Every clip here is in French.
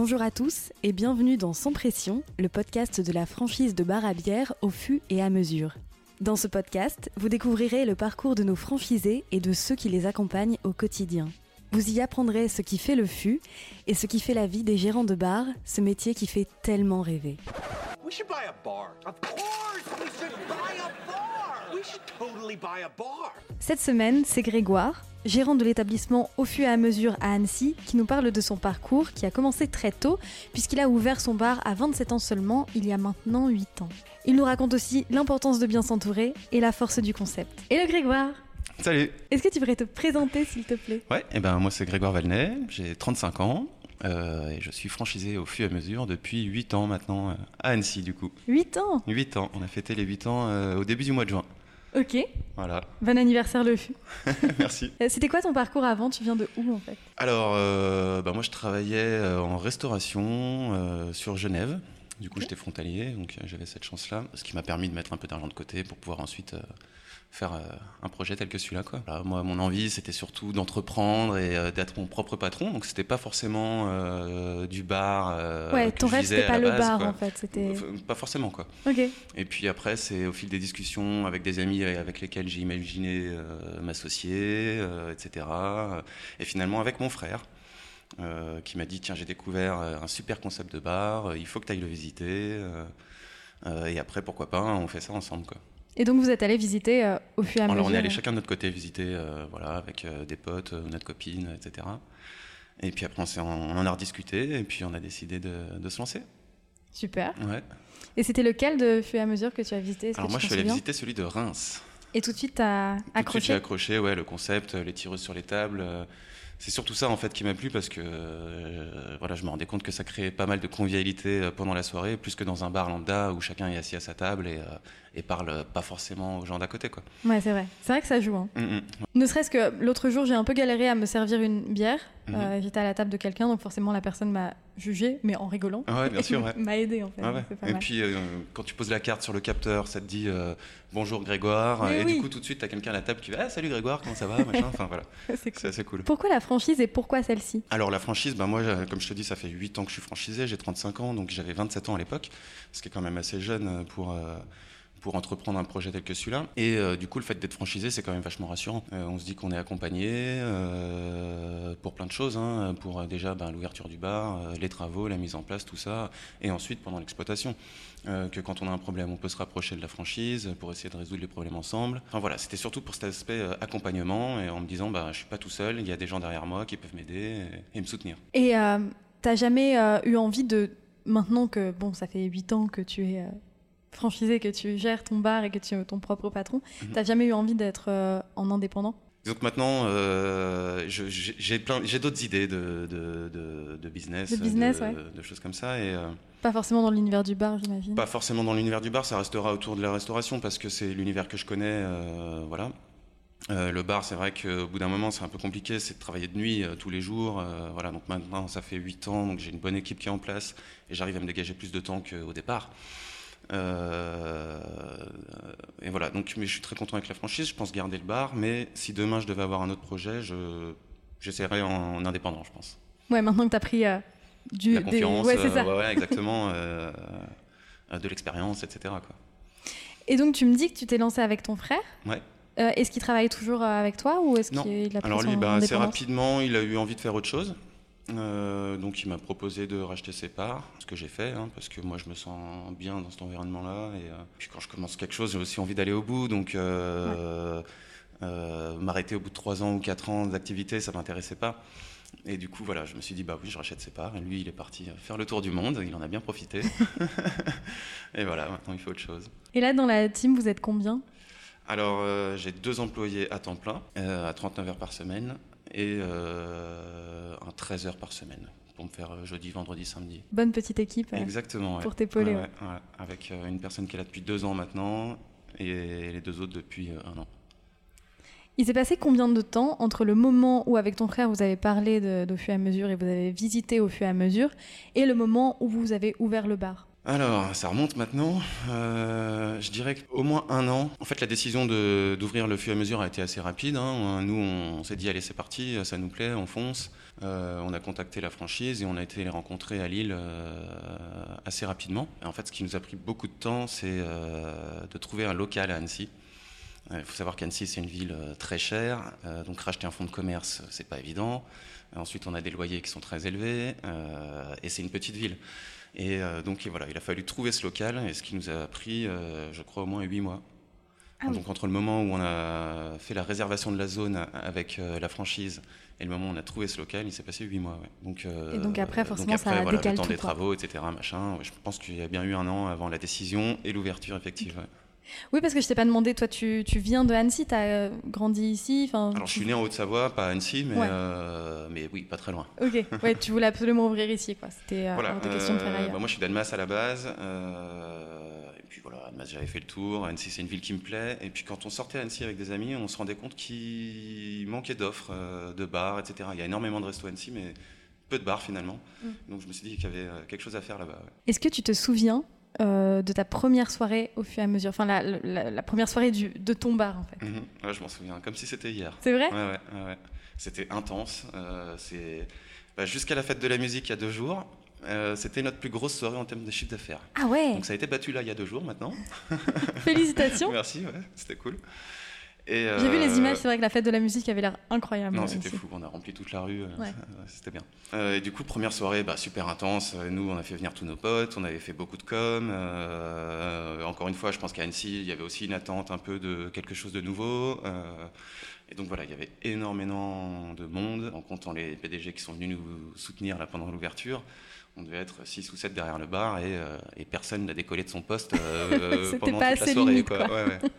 Bonjour à tous et bienvenue dans Sans Pression, le podcast de la franchise de bar à bière au fût et à mesure. Dans ce podcast, vous découvrirez le parcours de nos franchisés et de ceux qui les accompagnent au quotidien. Vous y apprendrez ce qui fait le fût et ce qui fait la vie des gérants de bar, ce métier qui fait tellement rêver. Cette semaine, c'est Grégoire, gérant de l'établissement Au fût et à mesure à Annecy, qui nous parle de son parcours qui a commencé très tôt, puisqu'il a ouvert son bar à 27 ans seulement, il y a maintenant 8 ans. Il nous raconte aussi l'importance de bien s'entourer et la force du concept. Hello Grégoire Salut Est-ce que tu pourrais te présenter s'il te plaît? Ouais, et ben moi c'est Grégoire Valnet, j'ai 35 ans euh, et je suis franchisé au fur et à mesure depuis 8 ans maintenant euh, à Annecy du coup. 8 ans? 8 ans, on a fêté les 8 ans euh, au début du mois de juin. Ok, Voilà, bon anniversaire le merci. Euh, C'était quoi ton parcours avant? Tu viens de où en fait? Alors, euh, bah, moi je travaillais euh, en restauration euh, sur Genève. Du coup, j'étais frontalier, donc j'avais cette chance-là, ce qui m'a permis de mettre un peu d'argent de côté pour pouvoir ensuite euh, faire euh, un projet tel que celui-là. Quoi. Moi, mon envie, c'était surtout d'entreprendre et euh, d'être mon propre patron. Donc, c'était pas forcément euh, du bar. euh, Ouais, ton rêve c'était pas le base, bar quoi. en fait, c'était... Pas forcément, quoi. Ok, Et puis après, c'est au fil des discussions avec des amis avec lesquels j'ai imaginé m'associer, etc. Et finalement avec mon frère, qui m'a dit tiens j'ai découvert un super concept de bar, il faut que tu ailles le visiter. et après pourquoi pas, on fait ça ensemble quoi. Et donc vous êtes allé visiter euh, au fur et à mesure Alors on est allé chacun de notre côté visiter, euh, voilà, avec euh, des potes, notre copine, etc. Et puis après on, on en a rediscuté et puis on a décidé de, de se lancer. Super. Ouais. Et c'était lequel de fur et à mesure que tu as visité? Alors moi je suis allé visiter celui de Reims. Et tout de suite t'as Tout de suite, j'ai accroché? accroché, ouais, le concept, les tireuses sur les tables. C'est surtout ça en fait qui m'a plu parce que euh, voilà, je me rendais compte que ça créait pas mal de convivialité euh, pendant la soirée, plus que dans un bar lambda où chacun est assis à sa table et, euh, et parle pas forcément aux gens d'à côté quoi. Ouais, c'est vrai. C'est vrai que ça joue. Hein. Mm, mm. Ne serait-ce que l'autre jour, j'ai un peu galéré à me servir une bière. Euh, J'étais à la table de quelqu'un, donc forcément la personne m'a jugé, mais en rigolant. Ah ouais, bien sûr, ouais. m'a aidé en fait. Ah ouais. C'est pas Et mal. puis euh, quand tu poses la carte sur le capteur, ça te dit euh, bonjour Grégoire Mais et oui. du coup tout de suite t'as quelqu'un à la table qui va ah, salut Grégoire comment ça va machin. Enfin voilà, C'est cool. assez cool. Pourquoi la franchise et pourquoi celle-ci? Alors la franchise, ben moi, j'ai- comme je te dis, ça fait 8 ans que je suis franchisé, j'ai 35 ans, donc j'avais 27 ans à l'époque, ce qui est quand même assez jeune pour, euh, pour entreprendre un projet tel que celui-là. Et euh, du coup, le fait d'être franchisé, c'est quand même vachement rassurant. Euh, on se dit qu'on est accompagné euh, pour plein de choses, hein, pour déjà ben, l'ouverture du bar, les travaux, la mise en place, tout ça, et ensuite pendant l'exploitation. Que quand on a un problème, on peut se rapprocher de la franchise pour essayer de résoudre les problèmes ensemble. Enfin voilà, c'était surtout pour cet aspect accompagnement et en me disant, bah, je suis pas tout seul, il y a des gens derrière moi qui peuvent m'aider et, me soutenir. Et t'as jamais eu envie de, maintenant que bon, ça fait 8 ans que tu es franchisé, que tu gères ton bar et que tu es ton propre patron, Mhm. t'as jamais eu envie d'être euh, en indépendant? Donc maintenant, euh, j'ai j'ai plein, j'ai d'autres idées de, de, de, de business, De business, de, ouais. de choses comme ça, et euh, Pas forcément dans l'univers du bar, j'imagine. pas forcément dans l'univers du bar, ça restera autour de la restauration parce que c'est l'univers que je connais, euh, voilà. Le bar, c'est vrai qu'au bout d'un moment, c'est un peu compliqué, c'est de travailler de nuit tous les jours, voilà. Donc maintenant, ça fait 8 ans, donc j'ai une bonne équipe qui est en place et j'arrive à me dégager plus de temps qu'au départ. Euh, et voilà, donc mais je suis très content avec la franchise, je pense garder le bar, mais si demain je devais avoir un autre projet, je j'essaierai en, en indépendant, je pense. Ouais, maintenant que t'as pris euh, du, La des- confiance, Ouais, c'est ça. ouais, ouais, exactement, de l'expérience, etc. Quoi. Et donc tu me dis que tu t'es lancé avec ton frère. Ouais. Euh, est-ce qu'il travaille toujours avec toi ou est-ce qu'il a pris Alors lui, bah, assez rapidement, il a eu envie de faire autre chose. Euh, donc il m'a proposé de racheter ses parts, ce que j'ai fait, hein, parce que moi je me sens bien dans cet environnement-là. Et euh, puis quand je commence quelque chose, j'ai aussi envie d'aller au bout. Donc euh, m'arrêter au bout de 3 ans ou 4 ans d'activité, ça m'intéressait pas. Et du coup, voilà, je me suis dit, bah oui, je rachète ses parts. Et lui, il est parti faire le tour du monde, il en a bien profité. et voilà, maintenant il fait autre chose. Et là, dans la team, vous êtes combien? Alors, euh, j'ai deux employés à temps plein, euh, à 39 heures par semaine, et euh, un 13 heures par semaine, pour me faire euh, jeudi, vendredi, samedi. Bonne petite équipe. Exactement, ouais. pour t'épauler, Ouais, ouais, ouais. Avec euh, une personne qui est là depuis deux ans maintenant, et les deux autres depuis un an. Il s'est passé combien de temps entre le moment où, avec ton frère, vous avez parlé de- d'au fur et à mesure et vous avez visité au fur et à mesure, et le moment où vous avez ouvert le bar? Alors, ça remonte maintenant. Euh, je dirais qu'au moins un an. En fait, la décision d'ouvrir le et à mesure a été assez rapide. hein. Nous, on, s'est dit, allez, c'est parti, ça nous plaît, on fonce. Euh, on a contacté la franchise et on a été les rencontrer à Lille euh, assez rapidement. En fait, ce qui nous a pris beaucoup de temps, c'est de trouver un local à Annecy. Il faut savoir qu'Annecy, c'est une ville très chère, donc racheter un fonds de commerce, c'est pas évident. Ensuite, on a des loyers qui sont très élevés, et c'est une petite ville. Et euh, donc et voilà, il a fallu trouver ce local, et ce qui nous a pris, euh, je crois, au moins huit mois. Ah oui. donc entre le moment où on a fait la réservation de la zone avec euh, la franchise et le moment où on a trouvé ce local, il s'est passé huit mois. ouais. Donc, euh, Et donc après, forcément, ça après, voilà, décale le temps tout, des quoi. travaux, etc. Machin. Ouais, je pense qu'il y a bien eu un an avant la décision et l'ouverture effective. ouais. Oui, parce que je t'ai pas demandé, toi, tu, tu viens de Annecy, tu as grandi ici. enfin, Alors je suis né en Haute-Savoie, pas à Annecy, mais, Ouais. euh, mais oui, pas très loin. Ok, ouais, tu voulais absolument ouvrir ici, quoi. C'était euh, Voilà, question de faire euh, bah, moi je suis d'Annemasse à la base, euh, et puis voilà, Annemasse j'avais fait le tour, Annecy c'est une ville qui me plaît, et puis quand on sortait à Annecy avec des amis, on se rendait compte qu'il manquait d'offres, euh, de bars, etc. Il y a énormément de restos à Annecy, mais peu de bars finalement. Mm. Donc je me suis dit qu'il y avait euh, quelque chose à faire là-bas. ouais. Est-ce que tu te souviens euh, de ta première soirée au fur et à mesure Enfin, la, la- la première soirée du, de ton bar, en fait. Mhm. Ouais, je m'en souviens, comme si c'était hier. C'est vrai Ouais, ouais. C'était intense. euh, c'est bah, jusqu'à la fête de la musique il y a deux jours. euh, c'était notre plus grosse soirée en termes de chiffre d'affaires. Ah ouais Donc ça a été battu là il y a deux jours maintenant. Félicitations Merci, ouais, c'était cool. J'ai vu euh, les images, c'est vrai que la fête de la musique avait l'air incroyable. Non, euh, c'était fou, on a rempli toute la rue, euh, Ouais. ouais, c'était bien. Euh, et du coup, première soirée, bah, super intense. Euh, Nous, on a fait venir tous nos potes, on avait fait beaucoup de com. Euh, encore une fois, je pense qu'à Annecy, il y avait aussi une attente un peu de quelque chose de nouveau. Euh, et donc voilà, il y avait énormément de monde, en comptant les PDG qui sont venus nous soutenir là, pendant l'ouverture. On devait être 6 ou 7 derrière le bar et, euh, et personne n'a décollé de son poste euh, pendant pas toute la assez soirée. limite, quoi. quoi. Ouais, ouais.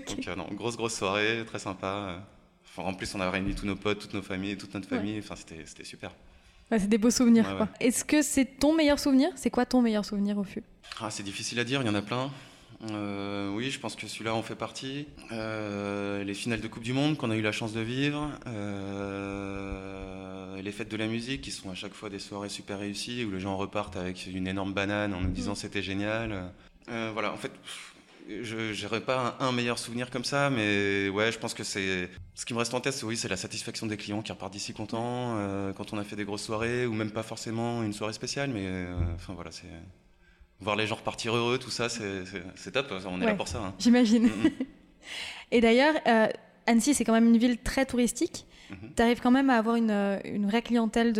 Donc, euh, non, grosse, grosse soirée, très sympa. Enfin, en plus, on a réuni tous nos potes, toutes nos familles, toute notre Ouais. famille. Enfin, c'était, super. Ouais, c'est des beaux souvenirs, Ouais, quoi. Est-ce que c'est ton meilleur souvenir? C'est quoi ton meilleur souvenir au fût Ah, c'est difficile à dire, il y en a plein. Euh, oui, je pense que celui-là en fait partie. Euh, les finales de Coupe du Monde qu'on a eu la chance de vivre. Euh, les fêtes de la musique qui sont à chaque fois des soirées super réussies où les gens repartent avec une énorme banane en nous disant c'était génial. Voilà, en fait, pff, je n'aurais pas un, un meilleur souvenir comme ça, mais ouais, je pense que c'est. Ce qui me reste en tête, c'est oui, c'est la satisfaction des clients qui repartent d'ici contents euh, quand on a fait des grosses soirées ou même pas forcément une soirée spéciale, mais euh, enfin voilà, c'est. Voir les gens repartir heureux, tout ça, c'est top. On est Ouais. là pour ça. hein. J'imagine. Mhm. Et d'ailleurs, euh, Annecy, c'est quand même une ville très touristique. Mhm. Tu arrives quand même à avoir une, une vraie clientèle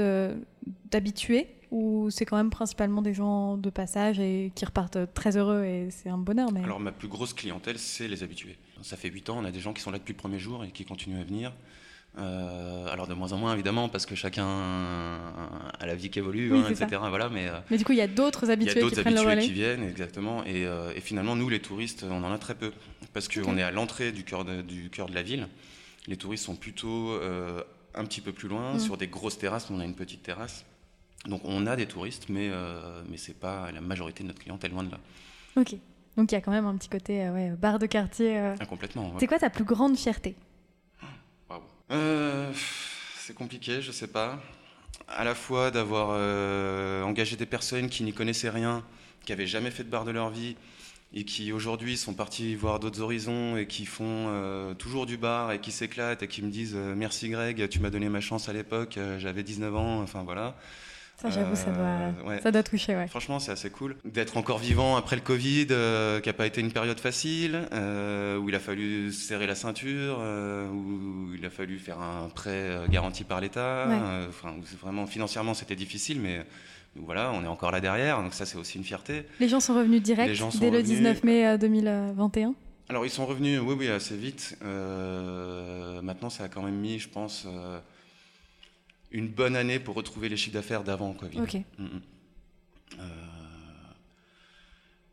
d'habitués ou c'est quand même principalement des gens de passage et qui repartent très heureux et c'est un bonheur mais... Alors ma plus grosse clientèle, c'est les habitués. Ça fait 8 ans, on a des gens qui sont là depuis le premier jour et qui continuent à venir. Euh, alors de moins en moins évidemment parce que chacun a la vie qui évolue, Oui, hein, ça. etc. Voilà, mais euh, Mais du coup, il y a d'autres il y a habitués qui prennent habitués qui viennent exactement et, euh, et finalement nous les touristes, on en a très peu parce qu'on est à l'entrée du cœur de, du cœur de la ville. Les touristes sont plutôt euh, un petit peu plus loin Mm. sur des grosses terrasses. On a une petite terrasse. Donc on a des touristes, mais, euh, mais c'est pas la majorité de notre clientèle, loin de là. Ok. Donc il y a quand même un petit côté euh, ouais, bar de quartier. euh. Ah, complètement. ouais. C'est quoi ta plus grande fierté? Euh, c'est compliqué, je sais pas. À la fois d'avoir engagé des personnes qui n'y connaissaient rien, qui avaient jamais fait de bar de leur vie, et qui aujourd'hui sont partis voir d'autres horizons et qui font euh, toujours du bar et qui s'éclatent et qui me disent euh, merci Greg, tu m'as donné ma chance à l'époque, euh, j'avais 19 ans, enfin voilà. Ça, j'avoue, ça, doit, Euh, ouais. ça doit toucher, ouais. Franchement, c'est assez cool d'être encore vivant après le Covid, euh, qui n'a pas été une période facile, euh, où il a fallu serrer la ceinture, où il a fallu faire un prêt garanti par l'État. Ouais. Enfin, vraiment financièrement, c'était difficile, mais voilà, on est encore là derrière, donc ça, c'est aussi une fierté. Les gens sont revenus direct Les gens sont dès le revenus. 19 mai euh, 2021. Alors, ils sont revenus, oui, oui, assez vite. Euh, maintenant, ça a quand même mis, je pense, euh, une bonne année pour retrouver les chiffres d'affaires d'avant Covid. Ok. Mm, mm. Euh,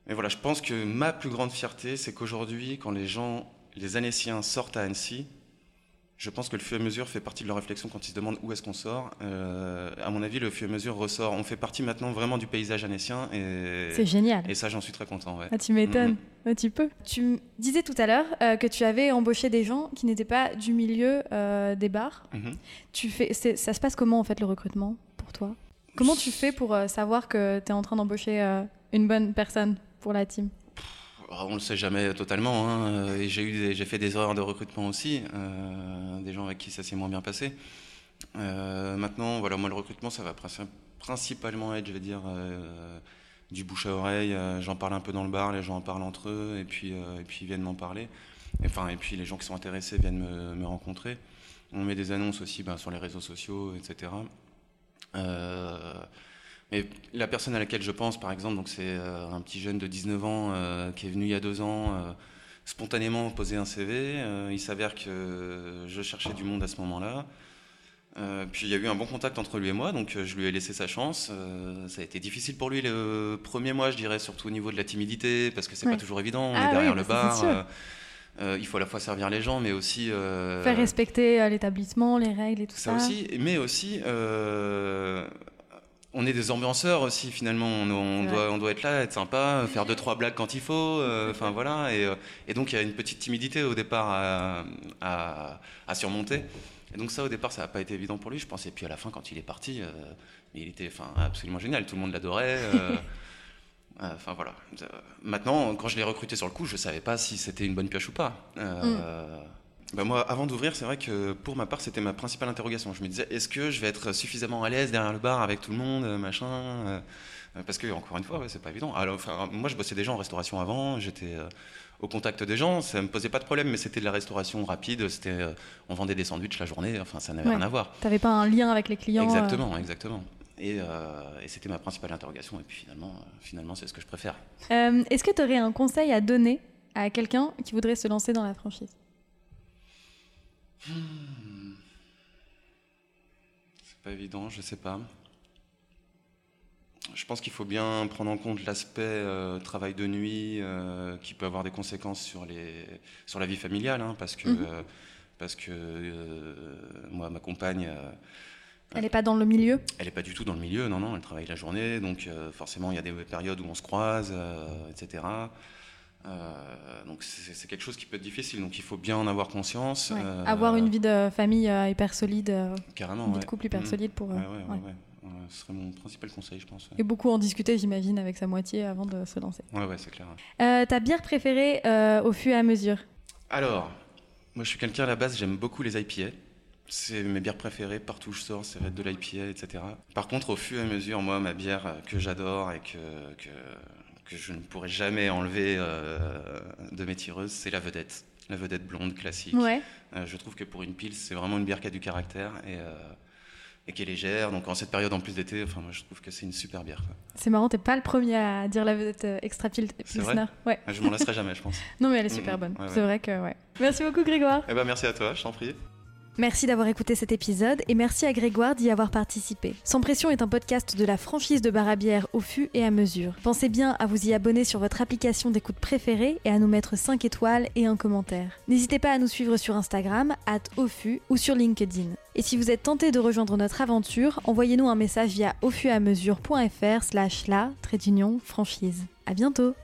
Mais voilà, je pense que ma plus grande fierté, c'est qu'aujourd'hui, quand les gens, les Annéciens sortent à Annecy, je pense que le et à mesure fait partie de leur réflexion quand ils se demandent où est-ce qu'on sort. Euh, à mon avis, le et à mesure ressort. On fait partie maintenant vraiment du paysage annécien et, C'est génial. et ça, j'en suis très content. Ouais. Ah, tu m'étonnes. Mhm. Ouais, tu peux. Tu disais tout à l'heure euh, que tu avais embauché des gens qui n'étaient pas du milieu euh, des bars. Mhm. Tu fais, ça se passe comment en fait le recrutement pour toi? Comment tu fais pour euh, savoir que tu es en train d'embaucher une bonne personne pour la team? On ne le sait jamais totalement. Hein. Et j'ai fait des erreurs de recrutement aussi, des gens avec qui ça s'est moins bien passé. maintenant, voilà, moi le recrutement, ça va principalement être, je vais dire du bouche à oreille. Euh, j'en parle un peu dans le bar, les gens en parlent entre eux, et puis, euh, et puis viennent m'en parler. Enfin, et puis les gens qui sont intéressés viennent me, rencontrer. On met des annonces aussi ben, sur les réseaux sociaux, etc. Euh, mais la personne à laquelle je pense, par exemple, donc c'est un petit jeune de 19 ans qui est venu il y a deux ans spontanément poser un CV. il s'avère que je cherchais du monde à ce moment-là. Euh, puis il y a eu un bon contact entre lui et moi, donc euh, je lui ai laissé sa chance. Euh, ça a été difficile pour lui le premier mois, je dirais, surtout au niveau de la timidité, parce que c'est pas toujours évident. On ah est derrière le bah, bar. il faut à la fois servir les gens, mais aussi faire respecter l'établissement, les règles et tout ça. Ça aussi, mais aussi on est des ambianceurs aussi finalement. On, doit, on doit être là, être sympa, faire deux trois blagues quand il faut. Enfin voilà. Et, donc il y a une petite timidité au départ à, à surmonter. Et donc ça, au départ, ça n'a pas été évident pour lui, je pense. Et puis à la fin, quand il est parti, euh, il était enfin, absolument génial. Tout le monde l'adorait. Euh, euh, enfin voilà. Maintenant, quand je l'ai recruté sur le coup, je ne savais pas si c'était une bonne pioche ou pas. Mm. Bah, moi, avant d'ouvrir, c'est vrai que pour ma part, c'était ma principale interrogation. Je me disais, est-ce que je vais être suffisamment à l'aise derrière le bar avec tout le monde, machin Parce que, encore une fois, ouais, c'est pas évident. Alors, enfin, moi, je bossais déjà en restauration avant. J'étais au contact des gens, ça me posait pas de problème, mais c'était de la restauration rapide, c'était, euh, on vendait des sandwichs la journée, enfin ça n'avait rien à voir. Tu n'avais pas un lien avec les clients euh Exactement, exactement. Euh, et, c'était ma principale interrogation, et puis finalement, finalement c'est ce que je préfère. Est-ce que tu aurais un conseil à donner à quelqu'un qui voudrait se lancer dans la franchise? Hmm. C'est pas évident, je sais pas je pense qu'il faut bien prendre en compte l'aspect euh, travail de nuit euh, qui peut avoir des conséquences sur, les, sur la vie familiale, hein, parce que, mhm. euh, parce que moi, ma compagne... elle n'est pas dans le milieu? Elle n'est pas du tout dans le milieu, non, non, elle travaille la journée, donc forcément il y a des périodes où on se croise, etc. donc c'est quelque chose qui peut être difficile, donc il faut bien en avoir conscience. avoir une vie de famille hyper solide, Carrément, une vie de couple hyper mhm. solide pour... Ouais, ce serait mon principal conseil, je pense. Et beaucoup en discuter, j'imagine, avec sa moitié avant de se lancer. Ouais, ouais, c'est clair. Euh, ta bière préférée euh, au fur et à mesure? Alors, moi je suis quelqu'un à la base, j'aime beaucoup les IPA. C'est mes bières préférées, partout où je sors, ça va être de l'IPA, etc. Par contre, au fur et à mesure, moi, ma bière que j'adore et que, que, que, je ne pourrais jamais enlever euh, de mes tireuses, c'est la vedette. La vedette blonde classique. Ouais. je trouve que pour une pile, c'est vraiment une bière qui a du caractère. Et, et qui est légère. Donc en cette période en plus d'été, enfin moi je trouve que c'est une super bière. C'est marrant, t'es pas le premier à dire la vedette euh, extra pilsner. Ouais. Ah, je m'en lasserai jamais, je pense. non mais elle est super bonne. c'est vrai que ouais. Merci beaucoup Grégoire. Eh ben merci à toi, je t'en prie. Merci d'avoir écouté cet épisode et merci à Grégoire d'y avoir participé. Sans pression est un podcast de la franchise de Barabière au fût et à mesure. Pensez bien à vous y abonner sur votre application d'écoute préférée et à nous mettre 5 étoiles et un commentaire. N'hésitez pas à nous suivre sur Instagram, at au ou sur LinkedIn. Et si vous êtes tenté de rejoindre notre aventure, envoyez-nous un message via mesure.fr slash la, trait d'union, franchise. À bientôt!